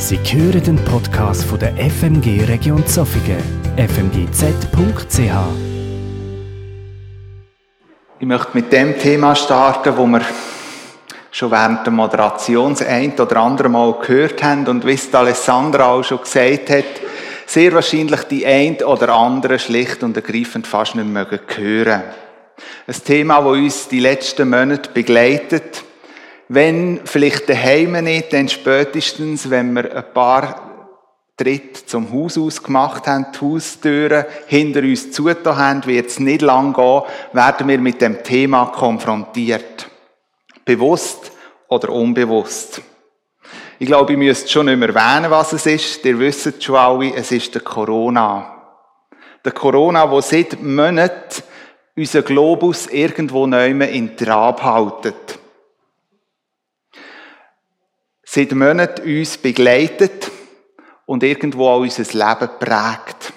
Sie hören den Podcast von der FMG Region Zofingen, fmgz.ch. Ich möchte mit dem Thema starten, wo wir schon während der Moderation ein oder andere Mal gehört haben und wie es Alessandra auch schon gesagt hat, sehr wahrscheinlich die ein oder andere schlicht und ergreifend fast nicht mehr hören. Ein Thema, das uns die letzten Monate begleitet, wenn vielleicht daheim nicht, dann spätestens, wenn wir ein paar Tritt zum Haus aus gemacht haben, die Haustüren hinter uns zugetan haben, wird es nicht lang gehen, werden wir mit dem Thema konfrontiert. Bewusst oder unbewusst. Ich glaube, ich müsste schon nicht mehr erwähnen, was es ist. Ihr wisst schon alle, es ist der Corona. Der Corona, der seit Monaten unseren Globus irgendwo neu in Trab haltet. Seit Monaten uns begleitet und irgendwo auch unser Leben prägt.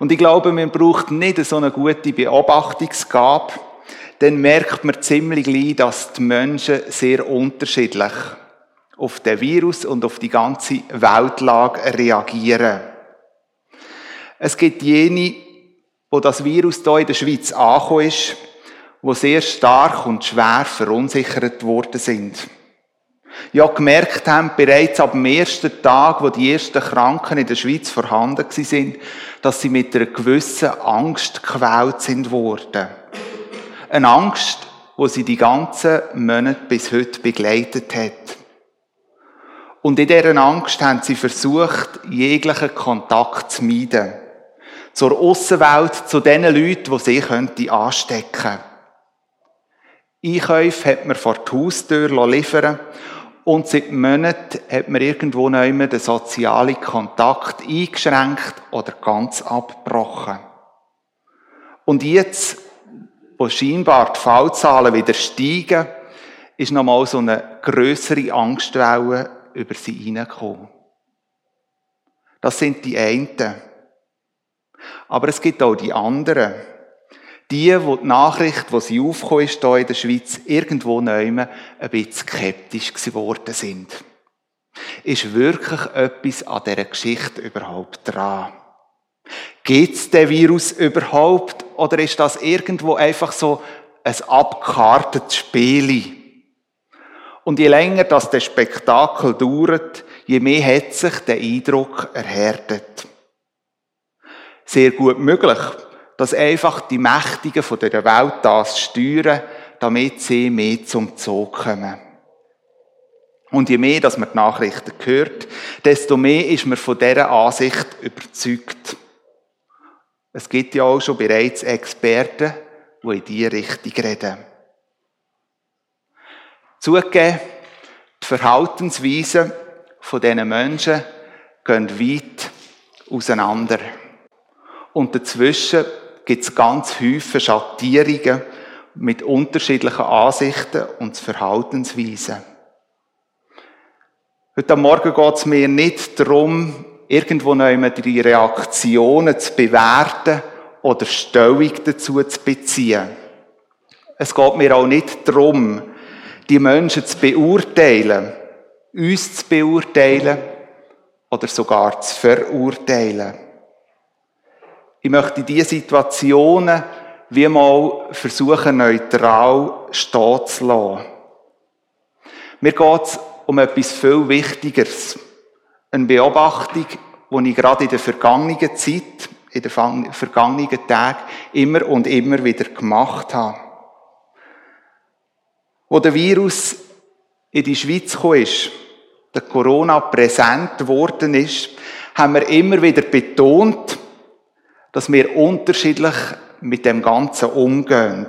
Und ich glaube, man braucht nicht so eine gute Beobachtungsgabe, dann merkt man ziemlich gleich, dass die Menschen sehr unterschiedlich auf den Virus und auf die ganze Weltlage reagieren. Es gibt jene, wo das Virus hier in der Schweiz angekommen ist, wo sehr stark und schwer verunsichert worden sind. Ja, gemerkt haben, bereits ab dem ersten Tag, wo die ersten Kranken in der Schweiz vorhanden sind, dass sie mit einer gewissen Angst gequält sind worden. Eine Angst, wo sie die ganzen Monate bis heute begleitet hat. Und in dieser Angst haben sie versucht, jeglichen Kontakt zu meiden. Zur Außenwelt, zu den Leuten, die sie könnte anstecken Einkäufe hat man vor die Haustür liefern und seit Monaten hat man irgendwo noch immer den sozialen Kontakt eingeschränkt oder ganz abgebrochen. Und jetzt, wo scheinbar die Fallzahlen wieder steigen, ist nochmal so eine größere Angstwelle über sie hineingekommen. Das sind die einen. Aber es gibt auch die anderen. Die, wo die Nachricht, wo sie aufgekommen ist, hier in der Schweiz, irgendwo neu ein bisschen skeptisch geworden sind. Ist wirklich etwas an dieser Geschichte überhaupt dran? Gibt es den Virus überhaupt? Oder ist das irgendwo einfach so ein abgekartetes Spiel? Und je länger das der Spektakel dauert, je mehr hat sich der Eindruck erhärtet. Sehr gut möglich, dass einfach die Mächtigen von der Welt das steuern, damit sie mehr zum Zug kommen. Und je mehr, dass man die Nachrichten hört, desto mehr ist man von dieser Ansicht überzeugt. Es gibt ja auch schon bereits Experten, die in diese Richtung reden. Zugegeben, die Verhaltensweisen von diesen Menschen gehen weit auseinander. Und dazwischen gibt es ganz häufig Schattierungen mit unterschiedlichen Ansichten und Verhaltensweisen. Heute Morgen geht es mir nicht darum, irgendwo noch die Reaktionen zu bewerten oder Stellung dazu zu beziehen. Es geht mir auch nicht darum, die Menschen zu beurteilen, uns zu beurteilen oder sogar zu verurteilen. Ich möchte diese Situationen wie mal versuchen, neutral stehen zu lassen. Mir geht es um etwas viel Wichtigeres. Eine Beobachtung, die ich gerade in der vergangenen Zeit, in den vergangenen Tagen immer und immer wieder gemacht habe. Wo der Virus in die Schweiz gekommen ist, der Corona präsent geworden ist, haben wir immer wieder betont, dass wir unterschiedlich mit dem Ganzen umgehen.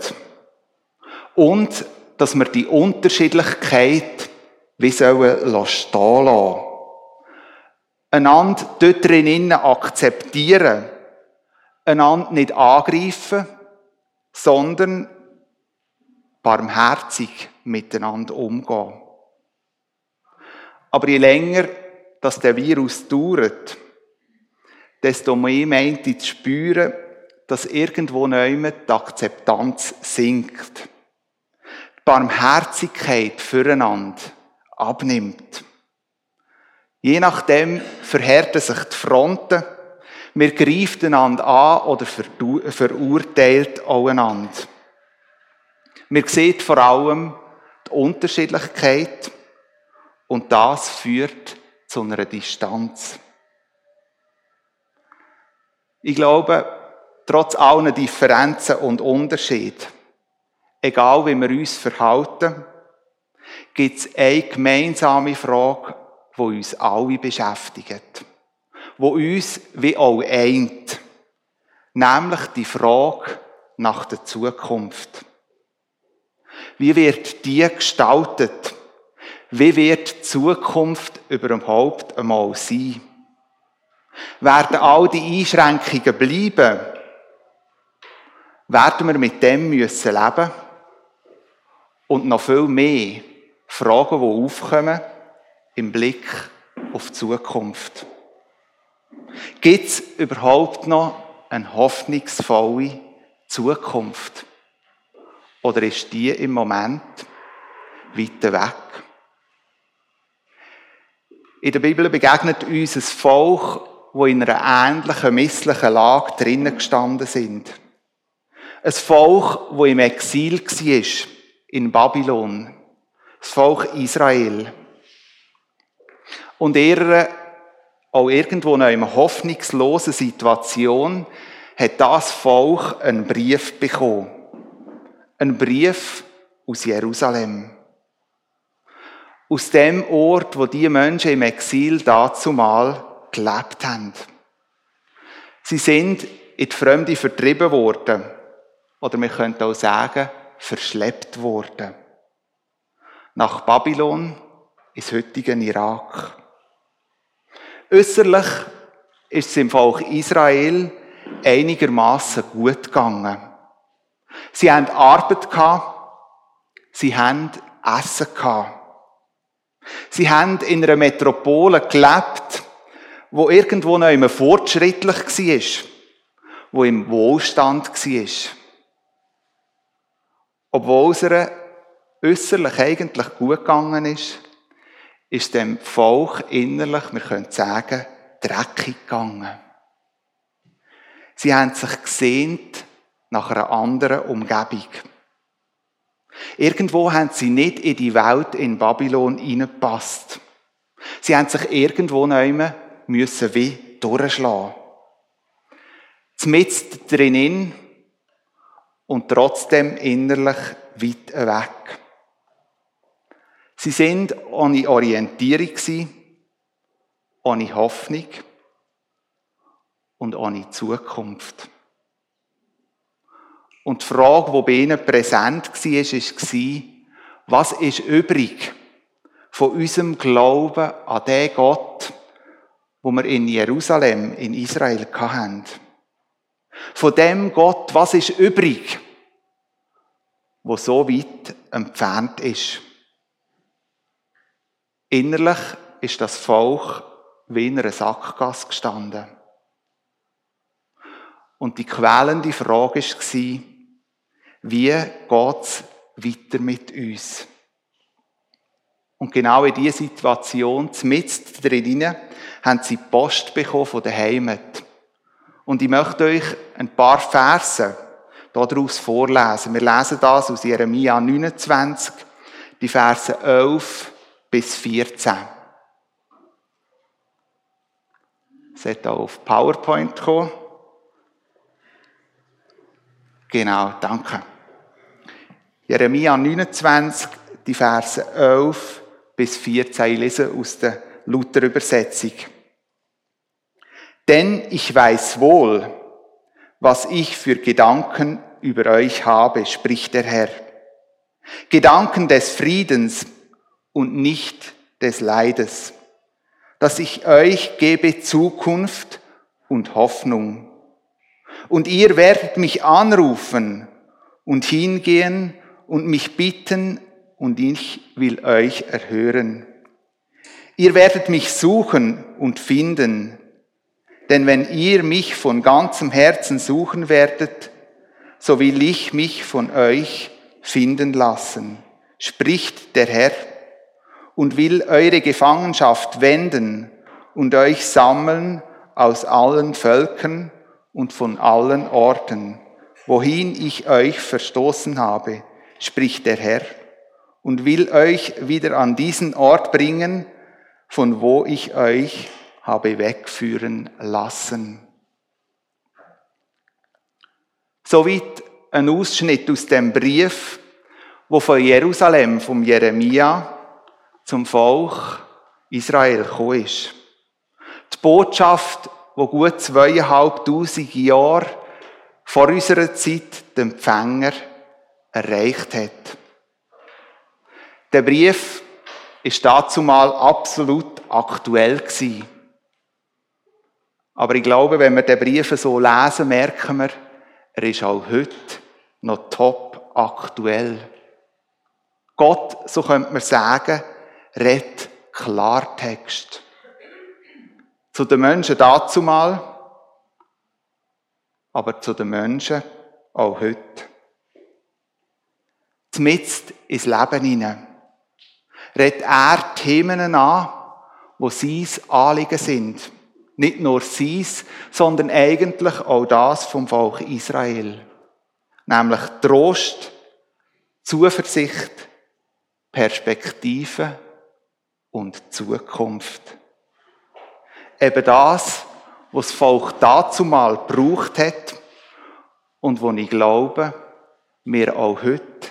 Und dass wir die Unterschiedlichkeit wie sollen stehen lassen. Einander dort drinnen akzeptieren. Einander nicht angreifen, sondern barmherzig miteinander umgehen. Aber je länger dass der Virus dauert, desto mehr meint ich zu spüren, dass irgendwo neu die Akzeptanz sinkt. Die Barmherzigkeit füreinander abnimmt. Je nachdem verhärten sich die Fronten. Wir greifen einander an oder verurteilt auch einander. Wir sehen vor allem die Unterschiedlichkeit und das führt zu einer Distanz. Ich glaube, trotz allen Differenzen und Unterschieden, egal wie wir uns verhalten, gibt es eine gemeinsame Frage, die uns alle beschäftigt, die uns wie auch eint, nämlich die Frage nach der Zukunft. Wie wird die gestaltet? Wie wird die Zukunft überhaupt einmal sein? Werden all die Einschränkungen bleiben? Werden wir mit dem müssen leben? Und noch viel mehr Fragen, die aufkommen im Blick auf die Zukunft. Gibt es überhaupt noch eine hoffnungsvolle Zukunft? Oder ist die im Moment weiter weg? In der Bibel begegnet uns ein Volk, wo in einer ähnlichen misslichen Lage drinnen gestanden sind. Ein Volk, wo im Exil war, in Babylon. Das Volk Israel. Und ihre auch irgendwo in einer hoffnungslosen Situation hat das Volk einen Brief bekommen. Ein Brief aus Jerusalem. Aus dem Ort, wo die Menschen im Exil dazumal gelebt haben. Sie sind in die Fremde vertrieben worden. Oder wir könnten auch sagen, verschleppt worden. Nach Babylon, ins heutige Irak. Äußerlich ist es im Volk Israel einigermaßen gut gegangen. Sie haben Arbeit gehabt. Sie haben Essen gehabt. Sie haben in einer Metropole gelebt, wo irgendwo noch immer fortschrittlich war, wo im Wohlstand war. Obwohl es ihr äußerlich eigentlich gut gegangen ist, ist dem Volk innerlich, wir können sagen, dreckig gegangen. Sie haben sich gesehnt nach einer anderen Umgebung. Irgendwo haben sie nicht in die Welt in Babylon hineingepasst. Sie haben sich irgendwo nehmen müssen wie durchschlagen. Zumindest drinnen und trotzdem innerlich weit weg. Sie sind ohne Orientierung, ohne Hoffnung und ohne Zukunft. Und die Frage, die bei ihnen präsent war, war, was ist übrig von unserem Glauben an den Gott, wo wir in Jerusalem, in Israel hatten? Von dem Gott, was ist übrig, wo so weit entfernt ist? Innerlich ist das Volk wie in einer Sackgasse gestanden. Und die quälende Frage war, wie geht's weiter mit uns? Und genau in dieser Situation, mitten drinnen, haben sie Post bekommen von der Heimat. Und ich möchte euch ein paar Verse daraus vorlesen. Wir lesen das aus Jeremia 29, die Verse 11 bis 14. Seht auch auf PowerPoint kommen. Genau, danke. Jeremia 29, die Verse 11 bis 14, ich lese aus der Luther-Übersetzung. Denn ich weiß wohl, was ich für Gedanken über euch habe, spricht der Herr. Gedanken des Friedens und nicht des Leides, dass ich euch gebe Zukunft und Hoffnung. Und ihr werdet mich anrufen und hingehen und mich bitten, und ich will euch erhören. Ihr werdet mich suchen und finden, denn wenn ihr mich von ganzem Herzen suchen werdet, so will ich mich von euch finden lassen, spricht der Herr, und will eure Gefangenschaft wenden und euch sammeln aus allen Völkern und von allen Orten, wohin ich euch verstoßen habe, spricht der Herr, und will euch wieder an diesen Ort bringen, von wo ich euch habe wegführen lassen. Soweit ein Ausschnitt aus dem Brief, wo von Jerusalem, vom Jeremia, zum Volk Israel gekommen ist. Die Botschaft, wo gut zweieinhalbtausend Jahre vor unserer Zeit den Empfänger erreicht hat. Der Brief ist dazu mal absolut aktuell gewesen. Aber ich glaube, wenn wir den Brief so lesen, merken wir, er ist auch heute noch top aktuell. Gott, so könnte man sagen, redet Klartext. Zu den Menschen dazu mal, aber zu den Menschen auch heute. Zmitzt ins Leben hinein. Redet er Themen an, wo sein Anliegen sind. Nicht nur sein, sondern eigentlich auch das vom Volk Israel. Nämlich Trost, Zuversicht, Perspektive und Zukunft. Eben das, was das Volk dazu mal gebraucht hat und wo ich glaube, wir auch heute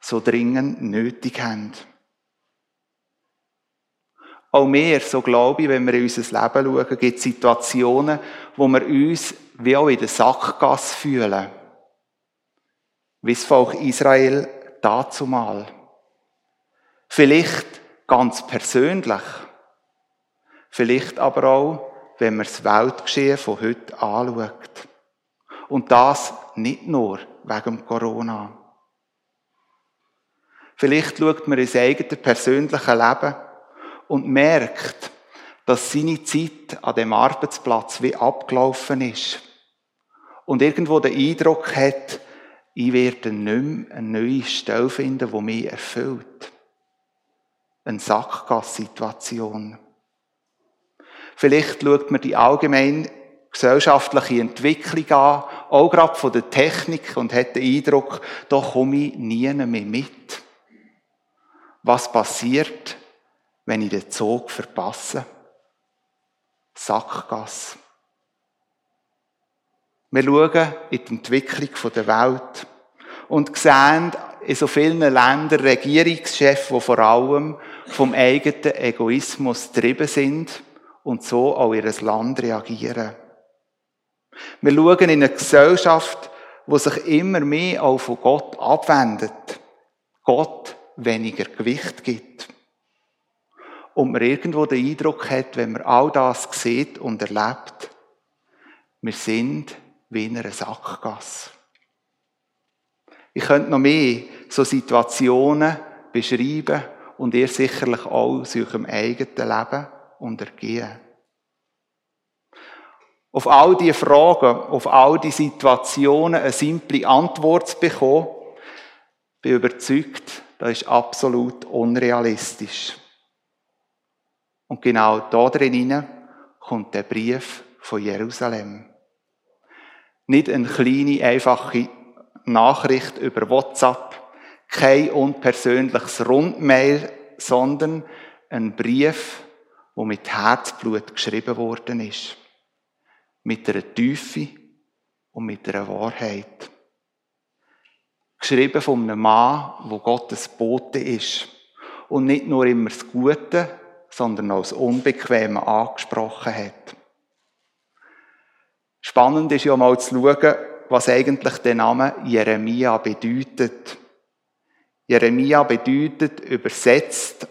so dringend nötig haben. Auch mehr, so glaube ich, wenn wir in unser Leben schauen, gibt es Situationen, wo wir uns wie auch in der Sackgasse fühlen. Wie das Volk Israel dazu mal. Vielleicht ganz persönlich. Vielleicht aber auch, wenn man das Weltgeschehen von heute anschaut. Und das nicht nur wegen Corona. Vielleicht schaut man ins eigene persönliche Leben und merkt, dass seine Zeit an dem Arbeitsplatz wie abgelaufen ist. Und irgendwo den Eindruck hat, ich werde nicht mehr eine neue Stelle finden, die mich erfüllt. Eine Sackgassituation. Vielleicht schaut man die allgemein gesellschaftliche Entwicklung an, auch gerade von der Technik und hat den Eindruck, da komme ich nie mehr mit. Was passiert, wenn ich den Zug verpasse? Sackgasse. Wir schauen in die Entwicklung der Welt und sehen in so vielen Ländern Regierungschefs, die vor allem vom eigenen Egoismus getrieben sind und so auch ihr Land reagieren. Wir schauen in eine Gesellschaft, die sich immer mehr auch von Gott abwendet. Gott weniger Gewicht gibt und man irgendwo den Eindruck hat, wenn man all das sieht und erlebt, wir sind wie in einer Sackgasse. Ich könnte noch mehr so Situationen beschreiben und ihr sicherlich auch aus eurem eigenen Leben untergehen. Auf all diese Fragen, auf all die Situationen eine simple Antwort zu bekommen, bin überzeugt, das ist absolut unrealistisch. Und genau da drin kommt der Brief von Jerusalem. Nicht eine kleine, einfache Nachricht über WhatsApp, kein unpersönliches Rundmail, sondern ein Brief, wo mit Herzblut geschrieben worden ist. Mit einer Tiefe und mit einer Wahrheit. Geschrieben von einem Mann, wo Gottes Bote ist. Und nicht nur immer das Gute, sondern auch das Unbequeme angesprochen hat. Spannend ist ja mal zu schauen, was eigentlich der Name Jeremia bedeutet. Jeremia bedeutet übersetzt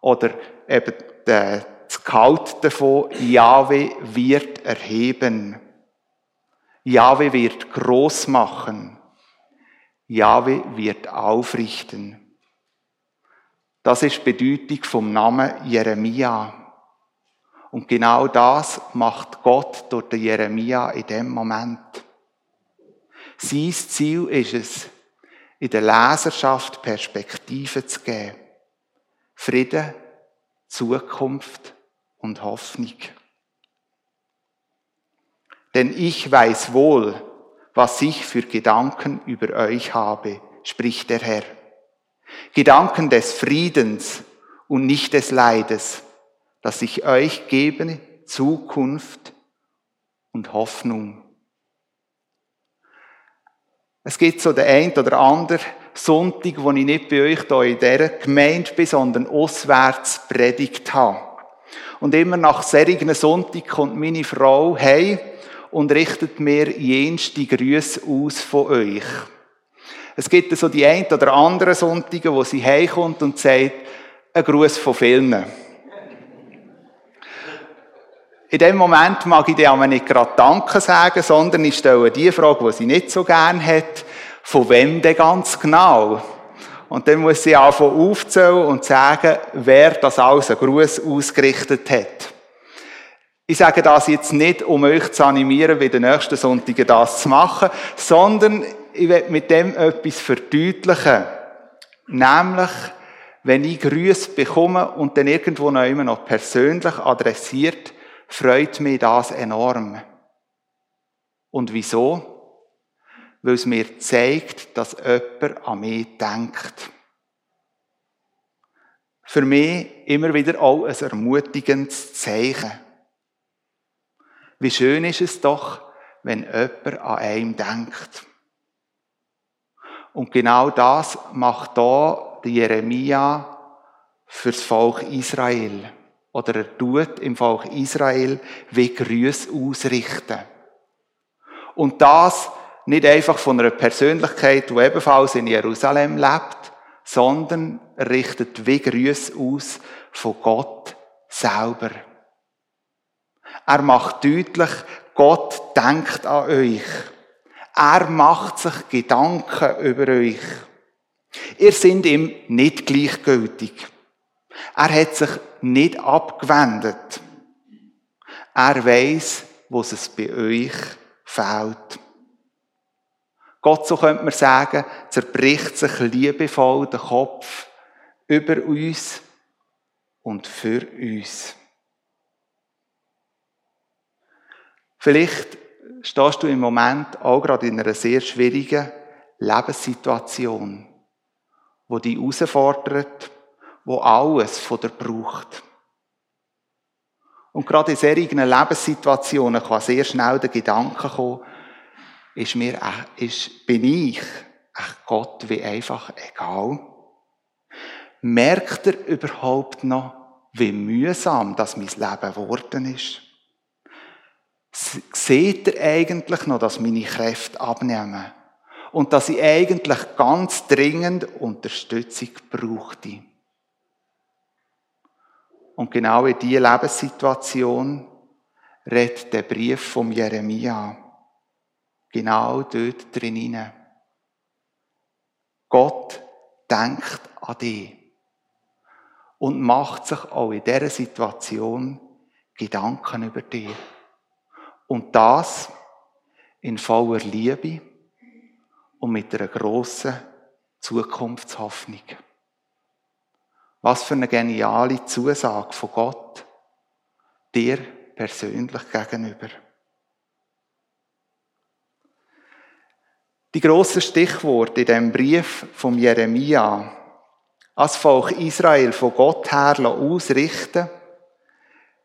oder eben das Gehalt davon, Jahwe wird erheben. Jahwe wird groß machen. Jahwe wird aufrichten. Das ist die Bedeutung vom Namen Jeremia. Und genau das macht Gott durch den Jeremia in dem Moment. Sein Ziel ist es, in der Leserschaft Perspektive zu geben. Frieden, Zukunft und Hoffnung. Denn ich weiß wohl, was ich für Gedanken über euch habe, spricht der Herr. Gedanken des Friedens und nicht des Leides, dass ich euch gebe Zukunft und Hoffnung. Es gibt so den ein oder anderen Sonntag, wo ich nicht bei euch hier in dieser Gemeinde bin, sondern auswärts predigt habe. Und immer nach solchen Sonntag kommt meine Frau heim und richtet mir jenste Grüße aus von euch. Es gibt so die ein oder anderen Sonntage, wo sie heimkommt und sagt, ein Gruß von vielen. In dem Moment mag ich dir aber nicht gerade Danke sagen, sondern ich stelle die Frage, die sie nicht so gern hat, von wem denn ganz genau? Und dann muss sie anfangen aufzählen und sagen, wer das alles einen Gruß ausgerichtet hat. Ich sage das jetzt nicht, um euch zu animieren, wie den nächsten Sonntag das zu machen, sondern ich will mit dem etwas verdeutlichen. Nämlich, wenn ich Grüße bekomme und dann irgendwo noch immer noch persönlich adressiert, freut mich das enorm. Und wieso? Weil es mir zeigt, dass jemand an mich denkt. Für mich immer wieder auch ein ermutigendes Zeichen. Wie schön ist es doch, wenn jemand an einem denkt. Und genau das macht da Jeremia fürs Volk Israel oder er tut im Volk Israel wie Grüße ausrichten. Und das nicht einfach von einer Persönlichkeit, die ebenfalls in Jerusalem lebt, sondern er richtet wie Grüße aus von Gott selber. Er macht deutlich, Gott denkt an euch. Er macht sich Gedanken über euch. Ihr seid ihm nicht gleichgültig. Er hat sich nicht abgewendet. Er weiß, wo es bei euch fehlt. Gott, so könnte man sagen, zerbricht sich liebevoll den Kopf über uns und für uns. Vielleicht stehst du im Moment auch gerade in einer sehr schwierigen Lebenssituation, wo dich herausfordert, wo alles von dir braucht. Und gerade in solchen Lebenssituationen kann sehr schnell der Gedanke kommen, ist mir, ist, bin ich echt Gott wie einfach egal? Merkt er überhaupt noch, wie mühsam das mein Leben geworden ist? Seht er eigentlich noch, dass meine Kräfte abnehmen? Und dass ich eigentlich ganz dringend Unterstützung brauchte? Und genau in diese Lebenssituation redet der Brief vom Jeremia. Genau dort drin. Gott denkt an dich und macht sich auch in dieser Situation Gedanken über dich. Und das in voller Liebe und mit einer grossen Zukunftshoffnung. Was für eine geniale Zusage von Gott dir persönlich gegenüber. Die grossen Stichworte in dem Brief vom Jeremia als Volk Israel von Gott her ausrichten,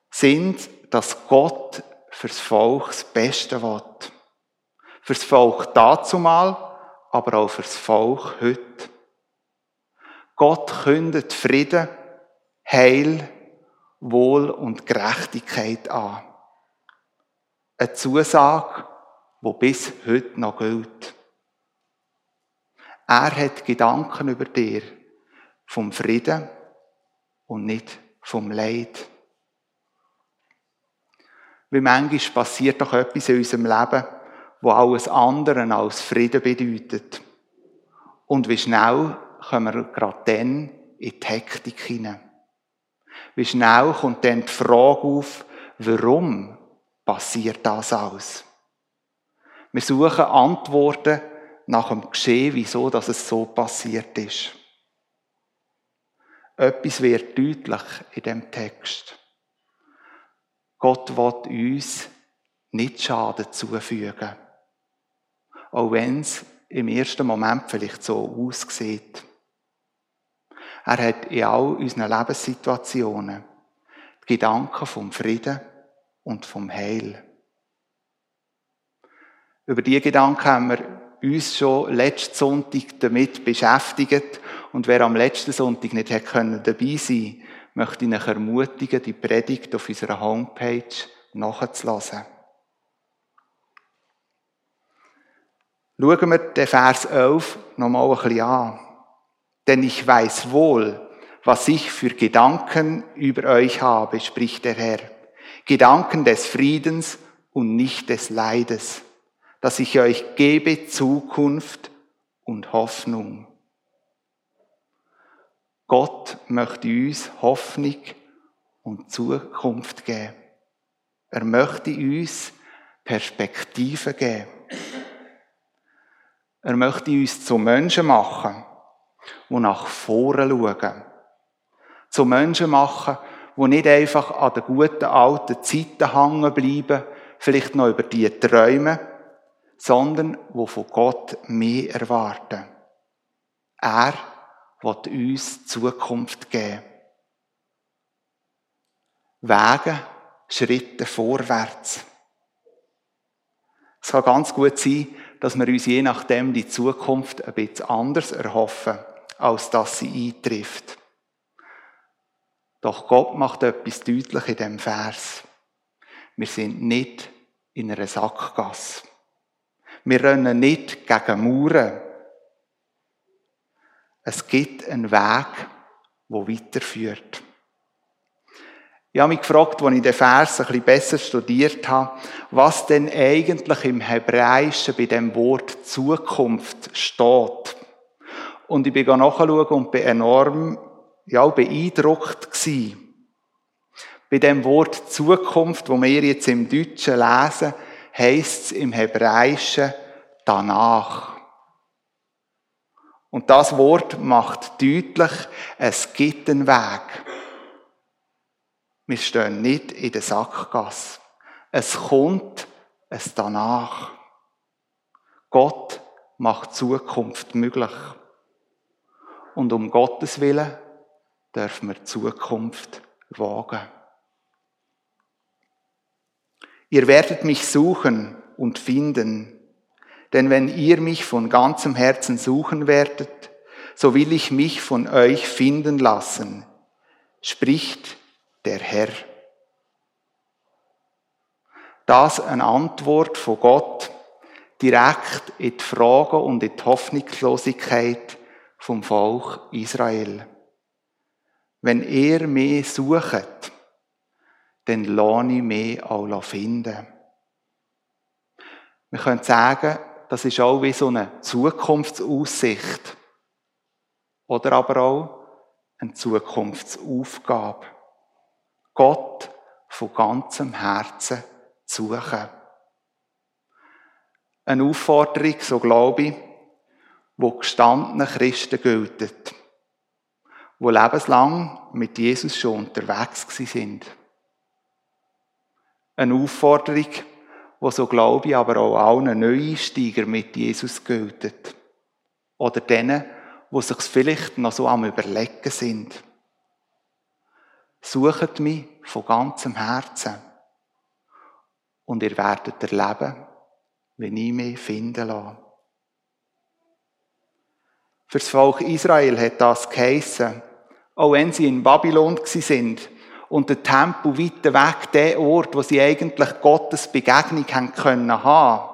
sind, dass Gott fürs Volk das Beste will. Fürs Volk dazumal, aber auch fürs Volk heute. Gott kündet Frieden, Heil, Wohl und Gerechtigkeit an. Eine Zusage, die bis heute noch gilt. Er hat Gedanken über dir vom Frieden und nicht vom Leid. Wie manchmal passiert doch etwas in unserem Leben, wo alles andere als Frieden bedeutet. Und wie schnell kommen wir gerade dann in die Hektik hinein. Wie schnell kommt dann die Frage auf, warum passiert das alles? Wir suchen Antworten nach dem Geschehen, wieso dass es so passiert ist. etwas wird deutlich in dem Text. Gott will uns nicht Schaden zufügen. Auch wenn es im ersten Moment vielleicht so aussieht. Er hat in all unseren Lebenssituationen die Gedanken vom Frieden und vom Heil. Über diese Gedanken haben wir uns schon letzten Sonntag damit beschäftigt. Und wer am letzten Sonntag nicht dabei sein möchte ich euch ermutigen, die Predigt auf unserer Homepage nachzulassen. Schauen wir den Vers 11 nochmal ein bisschen an. Denn ich weiß wohl, was ich für Gedanken über euch habe, spricht der Herr. Gedanken des Friedens und nicht des Leides, dass ich euch gebe Zukunft und Hoffnung. Gott möchte uns Hoffnung und Zukunft geben. Er möchte uns Perspektive geben. Er möchte uns zu Menschen machen, die nach vorne schauen. Zu Menschen machen, die nicht einfach an den guten alten Zeiten hängen bleiben, vielleicht noch über die träumen, sondern die von Gott mehr erwarten. Er wird uns Zukunft geben. Wege, Schritte vorwärts. Es kann ganz gut sein, dass wir uns je nachdem die Zukunft ein bisschen anders erhoffen, als dass sie eintrifft. Doch Gott macht etwas deutlich in dem Vers. Wir sind nicht in einer Sackgasse. Wir rennen nicht gegen Mauern. Es gibt einen Weg, der weiterführt. Ich habe mich gefragt, als ich den Vers ein bisschen besser studiert habe, was denn eigentlich im Hebräischen bei dem Wort Zukunft steht. Und ich bin nachschauen und bin enorm ja, beeindruckt gewesen. Bei dem Wort Zukunft, wo wir jetzt im Deutschen lesen, heisst es im Hebräischen danach. Und das Wort macht deutlich, es gibt einen Weg. Wir stehen nicht in der Sackgasse. Es kommt es danach. Gott macht Zukunft möglich. Und um Gottes Willen dürfen wir Zukunft wagen. Ihr werdet mich suchen und finden, denn wenn ihr mich von ganzem Herzen suchen werdet, so will ich mich von euch finden lassen, spricht der Herr. Das eine Antwort von Gott direkt in die Frage und in die Hoffnungslosigkeit vom Volk Israel. Wenn ihr mich sucht, dann lohne ich mich auch finden. Wir können sagen, das ist auch wie so eine Zukunftsaussicht. Oder aber auch eine Zukunftsaufgabe. Gott von ganzem Herzen suchen. Eine Aufforderung, so glaube ich, wo gestandene Christen gilt, wo lebenslang mit Jesus schon unterwegs sind. Eine Aufforderung, wo so glaube ich aber auch allen Neueinsteiger mit Jesus gilt. Oder denen, wo sich vielleicht noch so am Überlegen sind. Sucht mich von ganzem Herzen. Und ihr werdet erleben, wenn ich mich finden lasse. Für das Volk Israel hat das geheissen, auch wenn sie in Babylon sind und der Tempel weiter weg, der Ort, wo sie eigentlich Gottes Begegnung haben können haben,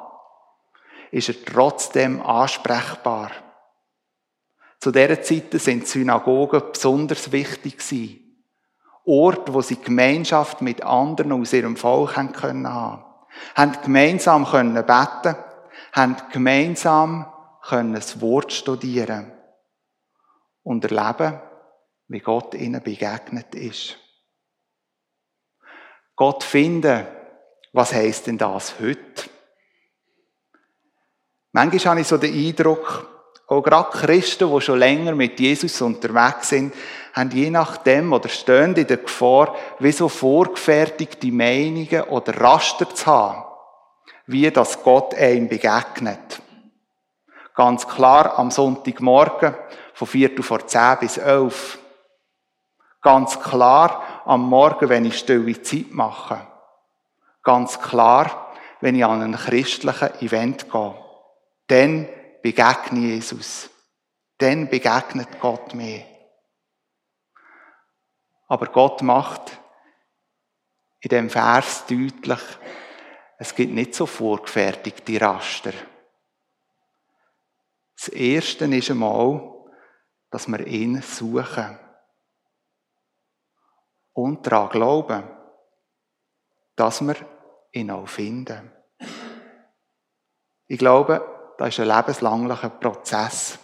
ist er trotzdem ansprechbar. Zu dieser Zeit sind Synagogen besonders wichtig gewesen. Ort, wo sie Gemeinschaft mit anderen aus ihrem Volk haben können haben. Haben gemeinsam können beten, haben gemeinsam können das Wort studieren und erleben, wie Gott ihnen begegnet ist. Gott finden, was heisst denn das heute? Manchmal habe ich so den Eindruck, Auch gerade Christen, die schon länger mit Jesus unterwegs sind, haben je nachdem oder stehen in der Gefahr, wie so vorgefertigte Meinungen oder Raster zu haben, wie das Gott einem begegnet. Ganz klar am Sonntagmorgen von Viertel vor zehn bis elf. Ganz klar am Morgen, wenn ich stille Zeit mache. Ganz klar, wenn ich an einen christlichen Event gehe. Dann begegne Jesus. Dann begegnet Gott mir. Aber Gott macht in dem Vers deutlich, es gibt nicht so vorgefertigte Raster. Das Erste ist einmal, dass wir ihn suchen. Und daran glauben, dass wir ihn auch finden. Ich glaube, das ist ein lebenslanger Prozess.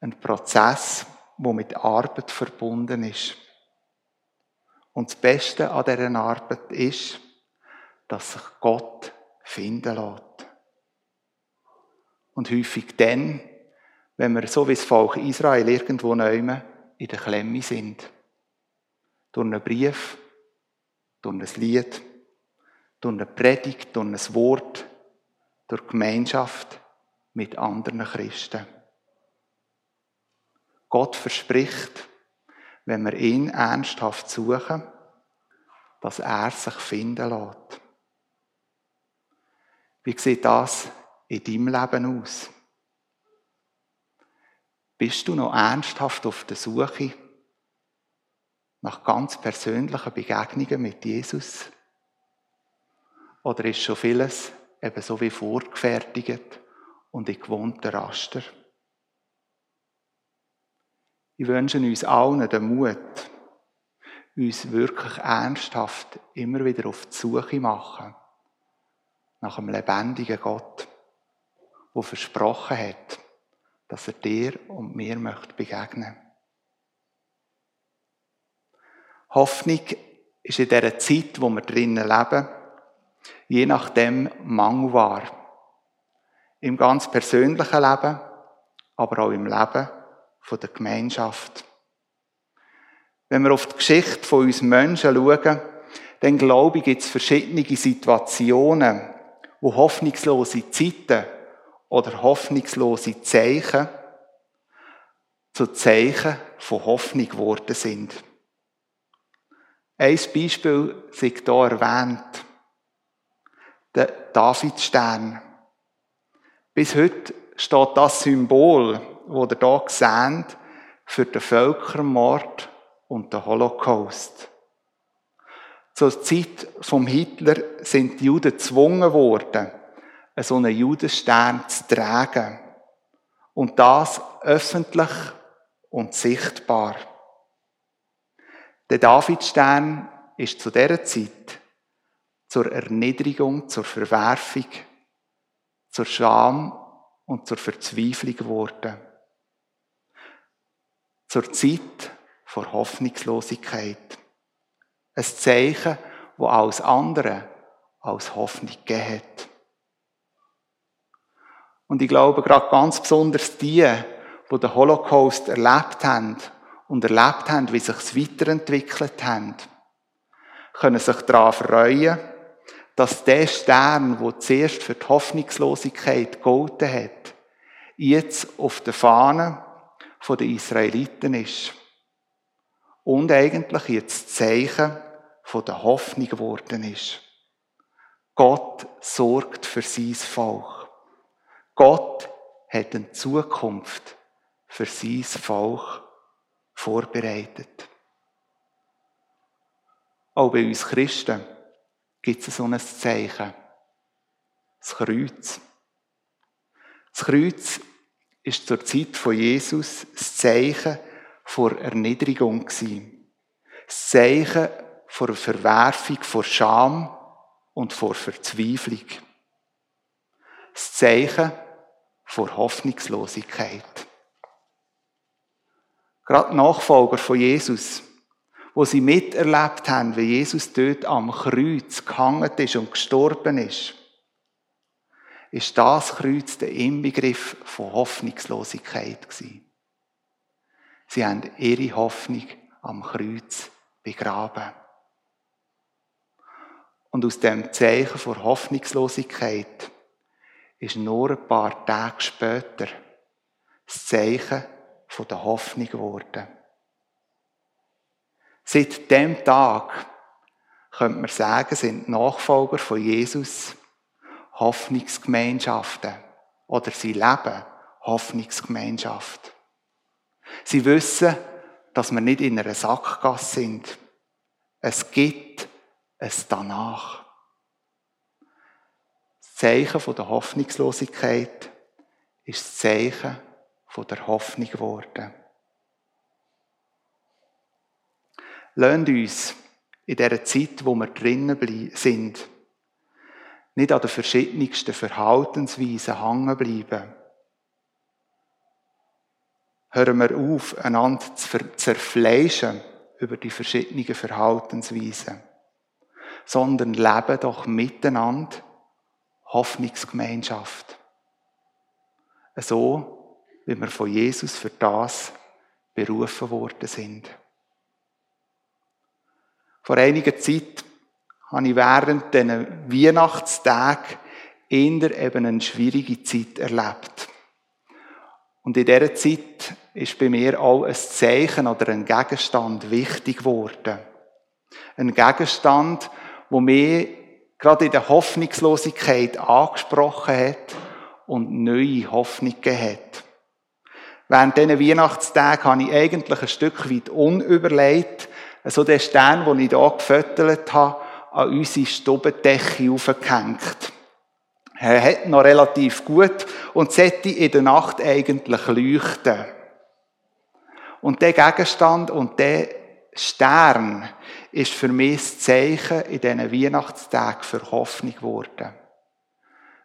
Ein Prozess, der mit Arbeit verbunden ist. Und das Beste an dieser Arbeit ist, dass sich Gott finden lässt. Und häufig dann, wenn wir so wie das Volk Israel irgendwo nehmen, in der Klemme sind. Durch einen Brief, durch ein Lied, durch eine Predigt, durch ein Wort, durch Gemeinschaft mit anderen Christen. Gott verspricht, wenn wir ihn ernsthaft suchen, dass er sich finden lässt. Wie sieht das in deinem Leben aus? Bist du noch ernsthaft auf der Suche nach ganz persönlichen Begegnungen mit Jesus? Oder ist schon vieles eben so wie vorgefertigt und in gewohnten Raster? Ich wünsche uns allen den Mut, uns wirklich ernsthaft immer wieder auf die Suche machen nach einem lebendigen Gott, der versprochen hat, dass er dir und mir möchte begegnen. Hoffnung ist in dieser Zeit, wo wir drinnen leben, je nachdem mangelbar. Im ganz persönlichen Leben, aber auch im Leben von der Gemeinschaft. Wenn wir auf die Geschichte von uns Menschen schauen, dann glaube ich, gibt es verschiedene Situationen, wo hoffnungslose Zeiten oder hoffnungslose Zeichen zu Zeichen von Hoffnung geworden sind. Ein Beispiel sei hier erwähnt. Der Davidstern. Bis heute steht das Symbol, das ihr hier seht, für den Völkermord und den Holocaust. Zur Zeit vom Hitler sind die Juden gezwungen worden, so einen Judenstern zu tragen. Und das öffentlich und sichtbar. Der Davidstern ist zu dieser Zeit zur Erniedrigung, zur Verwerfung, zur Scham und zur Verzweiflung geworden. Zur Zeit vor Hoffnungslosigkeit. Ein Zeichen, wo alles andere als Hoffnung gegeben hat. Und ich glaube, gerade ganz besonders die, die den Holocaust erlebt haben und erlebt haben, wie sich es weiterentwickelt haben, können sich daran freuen, dass der Stern, der zuerst für die Hoffnungslosigkeit gegolten hat, jetzt auf der Fahne der Israeliten ist und eigentlich jetzt das Zeichen der Hoffnung geworden ist. Gott sorgt für sein Volk. Gott hat eine Zukunft für sein Volk vorbereitet. Auch bei uns Christen gibt es so ein Zeichen. Das Kreuz. Das Kreuz ist zur Zeit von Jesus das Zeichen vor Erniedrigung gewesen. Das Zeichen vor Verwerfung, vor Scham und vor Verzweiflung. Das Zeichen vor Hoffnungslosigkeit. Gerade Nachfolger von Jesus, wo sie miterlebt haben, wie Jesus dort am Kreuz gehangen ist und gestorben ist. ist das Kreuz der Inbegriff von Hoffnungslosigkeit gewesen. Sie haben ihre Hoffnung am Kreuz begraben. Und aus dem Zeichen vor Hoffnungslosigkeit ist nur ein paar Tage später das Zeichen von der Hoffnung geworden. Seit dem Tag, könnte man sagen, sind Nachfolger von Jesus Hoffnungsgemeinschaften oder sie leben Hoffnungsgemeinschaft. Sie wissen, dass wir nicht in einer Sackgasse sind. Es gibt es danach. Das Zeichen der Hoffnungslosigkeit ist das Zeichen der Hoffnung geworden. Lasst uns in dieser Zeit, wo wir drinnen sind, nicht an den verschiedensten Verhaltensweisen hängen bleiben. Hören wir auf, einander zu zerfleischen über die verschiedenen Verhaltensweisen, sondern leben doch miteinander Hoffnungsgemeinschaft. So, wie wir von Jesus für das berufen worden sind. Vor einiger Zeit habe ich während diesen Weihnachtstagen eher eben eine schwierige Zeit erlebt. Und in dieser Zeit ist bei mir auch ein Zeichen oder ein Gegenstand wichtig geworden. Ein Gegenstand, wo mir gerade in der Hoffnungslosigkeit angesprochen hat und neue Hoffnung gegeben hat. Während diesen Weihnachtstagen habe ich eigentlich ein Stück weit unüberlegt, so den Stern, den ich hier gefüttert habe, an unsere Stubendecke aufgehängt. Er hat noch relativ gut und sollte in der Nacht eigentlich leuchten. Und der Gegenstand und der Stern ist für mich das Zeichen in diesen Weihnachtstagen für Hoffnung geworden.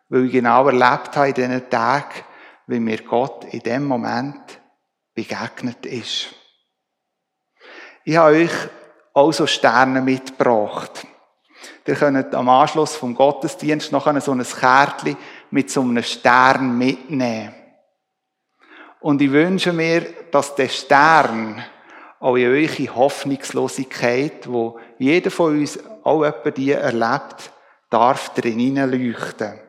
Weil ich genau erlebt habe in diesen Tagen, wie mir Gott in dem Moment begegnet ist. Ich habe euch auch so Sterne mitgebracht. Ihr könnt am Anschluss vom Gottesdienst noch so ein Kärtchen mit so einem Stern mitnehmen. Und ich wünsche mir, dass der Stern auch in eure Hoffnungslosigkeit, wo jeder von uns auch etwa die erlebt, darf drin leuchten.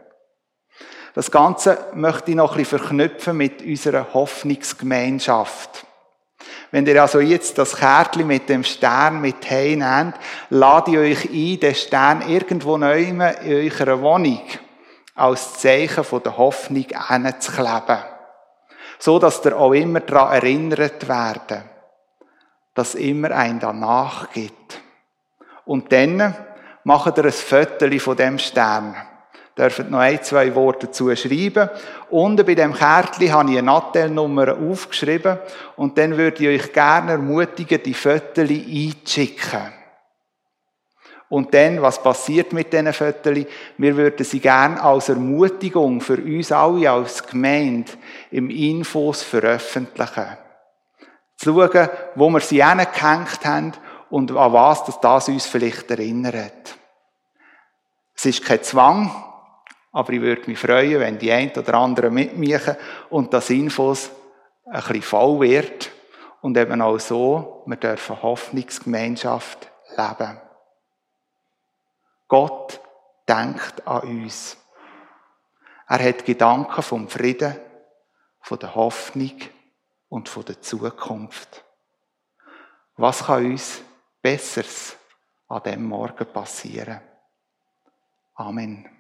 Das Ganze möchte ich noch ein bisschen verknüpfen mit unserer Hoffnungsgemeinschaft. Wenn ihr also jetzt das Kärtchen mit dem Stern mit nehmt, lade ich euch ein, den Stern irgendwo neu in eurer Wohnung als Zeichen der Hoffnung hinzukleben. So, dass ihr auch immer daran erinnert werden, dass immer ein danach gibt. Und dann macht ihr ein Foto von dem Stern dürfen noch ein, zwei Worte dazu schreiben. Unten bei dem Kärtchen habe ich eine Nattelnummer aufgeschrieben und dann würde ich euch gerne ermutigen, die Fotos einzuschicken. Und dann, was passiert mit diesen Fotos? Wir würden sie gerne als Ermutigung für uns alle als Gemeinde im Infos veröffentlichen. Zu schauen, wo wir sie hingehängt haben und an was das uns vielleicht erinnert. Es ist kein Zwang, aber ich würde mich freuen, wenn die einen oder anderen mitmachen und das Infos ein bisschen voll wird und eben auch so, wir dürfen Hoffnungsgemeinschaft leben. Gott denkt an uns. Er hat Gedanken vom Frieden, von der Hoffnung und von der Zukunft. Was kann uns Besseres an dem Morgen passieren? Amen.